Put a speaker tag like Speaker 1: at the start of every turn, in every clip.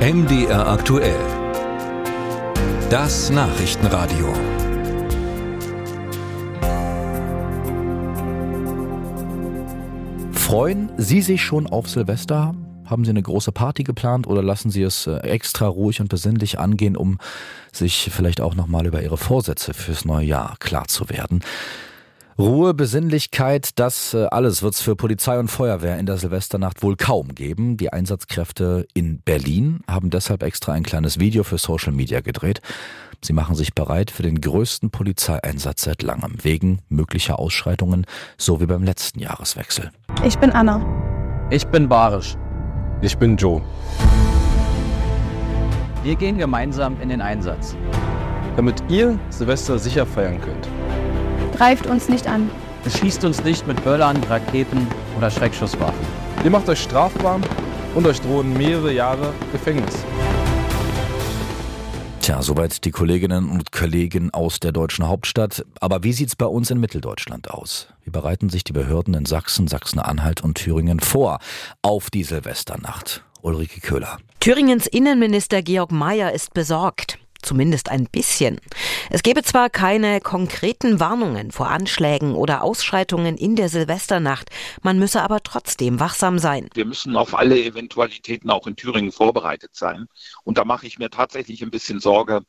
Speaker 1: MDR aktuell. Das Nachrichtenradio.
Speaker 2: Freuen Sie sich schon auf Silvester? Haben Sie eine große Party geplant oder lassen Sie es äh, extra ruhig und besinnlich angehen, um sich vielleicht auch nochmal über Ihre Vorsätze fürs neue Jahr klar zu werden? Ruhe, Besinnlichkeit, das äh, alles wird es für Polizei und Feuerwehr in der Silvesternacht wohl kaum geben. Die Einsatzkräfte in Berlin haben deshalb extra ein kleines Video für Social Media gedreht. Sie machen sich bereit für den größten Polizeieinsatz seit langem, wegen möglicher Ausschreitungen, so wie beim letzten Jahreswechsel.
Speaker 3: Ich bin Anna.
Speaker 4: Ich bin Barisch.
Speaker 5: Ich bin Joe.
Speaker 4: Wir gehen gemeinsam in den Einsatz.
Speaker 5: Damit ihr Silvester sicher feiern könnt.
Speaker 3: Greift uns nicht an.
Speaker 4: Beschießt uns nicht mit Böllern, Raketen oder Schreckschusswaffen.
Speaker 5: Ihr macht euch strafbar und euch drohen mehrere Jahre Gefängnis.
Speaker 2: Tja, soweit die Kolleginnen und Kollegen aus der deutschen Hauptstadt. Aber wie sieht's bei uns in Mitteldeutschland aus? Wie bereiten sich die Behörden in Sachsen, Sachsen-Anhalt und Thüringen vor auf die Silvesternacht? Ulrike Köhler.
Speaker 6: Thüringens Innenminister Georg Mayer ist besorgt. Zumindest ein bisschen. Es gebe zwar keine konkreten Warnungen vor Anschlägen oder Ausschreitungen in der Silvesternacht, man müsse aber trotzdem wachsam sein.
Speaker 7: Wir müssen auf alle Eventualitäten auch in Thüringen vorbereitet sein. Und da mache ich mir tatsächlich ein bisschen Sorge.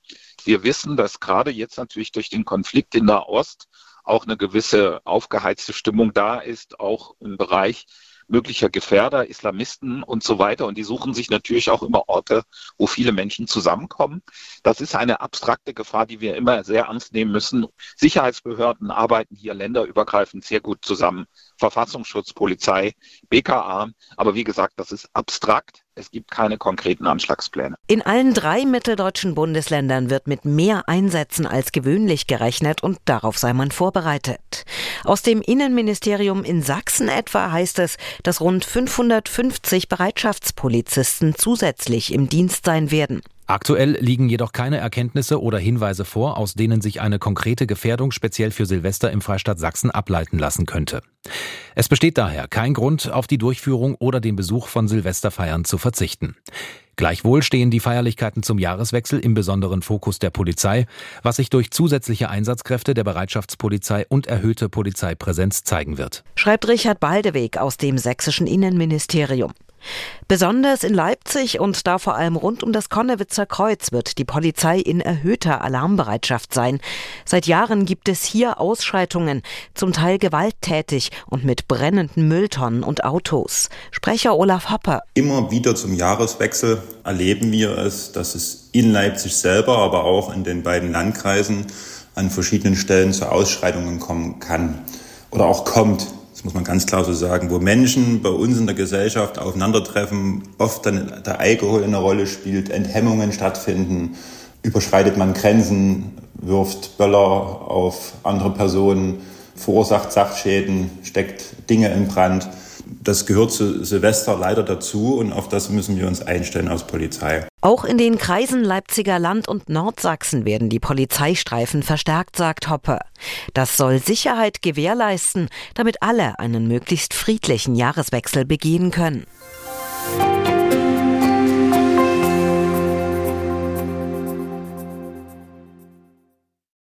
Speaker 7: Wir wissen, dass gerade jetzt natürlich durch den Konflikt in der Ost auch eine gewisse aufgeheizte Stimmung da ist, auch im Bereich möglicher Gefährder, Islamisten und so weiter. Und die suchen sich natürlich auch immer Orte, wo viele Menschen zusammenkommen. Das ist eine abstrakte Gefahr, die wir immer sehr ernst nehmen müssen. Sicherheitsbehörden arbeiten hier länderübergreifend sehr gut zusammen. Verfassungsschutz, Polizei, BKA. Aber wie gesagt, das ist abstrakt. Es gibt keine konkreten Anschlagspläne.
Speaker 6: In allen drei mitteldeutschen Bundesländern wird mit mehr Einsätzen als gewöhnlich gerechnet und darauf sei man vorbereitet. Aus dem Innenministerium in Sachsen etwa heißt es, dass rund 550 Bereitschaftspolizisten zusätzlich im Dienst sein werden.
Speaker 8: Aktuell liegen jedoch keine Erkenntnisse oder Hinweise vor, aus denen sich eine konkrete Gefährdung speziell für Silvester im Freistaat Sachsen ableiten lassen könnte. Es besteht daher kein Grund, auf die Durchführung oder den Besuch von Silvesterfeiern zu verzichten. Gleichwohl stehen die Feierlichkeiten zum Jahreswechsel im besonderen Fokus der Polizei, was sich durch zusätzliche Einsatzkräfte der Bereitschaftspolizei und erhöhte Polizeipräsenz zeigen wird.
Speaker 6: Schreibt Richard Baldeweg aus dem sächsischen Innenministerium. Besonders in Leipzig und da vor allem rund um das Konnewitzer Kreuz wird die Polizei in erhöhter Alarmbereitschaft sein. Seit Jahren gibt es hier Ausschreitungen, zum Teil gewalttätig und mit brennenden Mülltonnen und Autos. Sprecher Olaf Hopper.
Speaker 9: Immer wieder zum Jahreswechsel erleben wir es, dass es in Leipzig selber, aber auch in den beiden Landkreisen an verschiedenen Stellen zu Ausschreitungen kommen kann oder auch kommt das muss man ganz klar so sagen, wo Menschen bei uns in der Gesellschaft aufeinandertreffen, oft dann der Alkohol eine Rolle spielt, Enthemmungen stattfinden, überschreitet man Grenzen, wirft Böller auf andere Personen, verursacht Sachschäden, steckt Dinge in Brand. Das gehört zu Silvester leider dazu und auf das müssen wir uns einstellen als Polizei.
Speaker 6: Auch in den Kreisen Leipziger Land und Nordsachsen werden die Polizeistreifen verstärkt, sagt Hoppe. Das soll Sicherheit gewährleisten, damit alle einen möglichst friedlichen Jahreswechsel begehen können.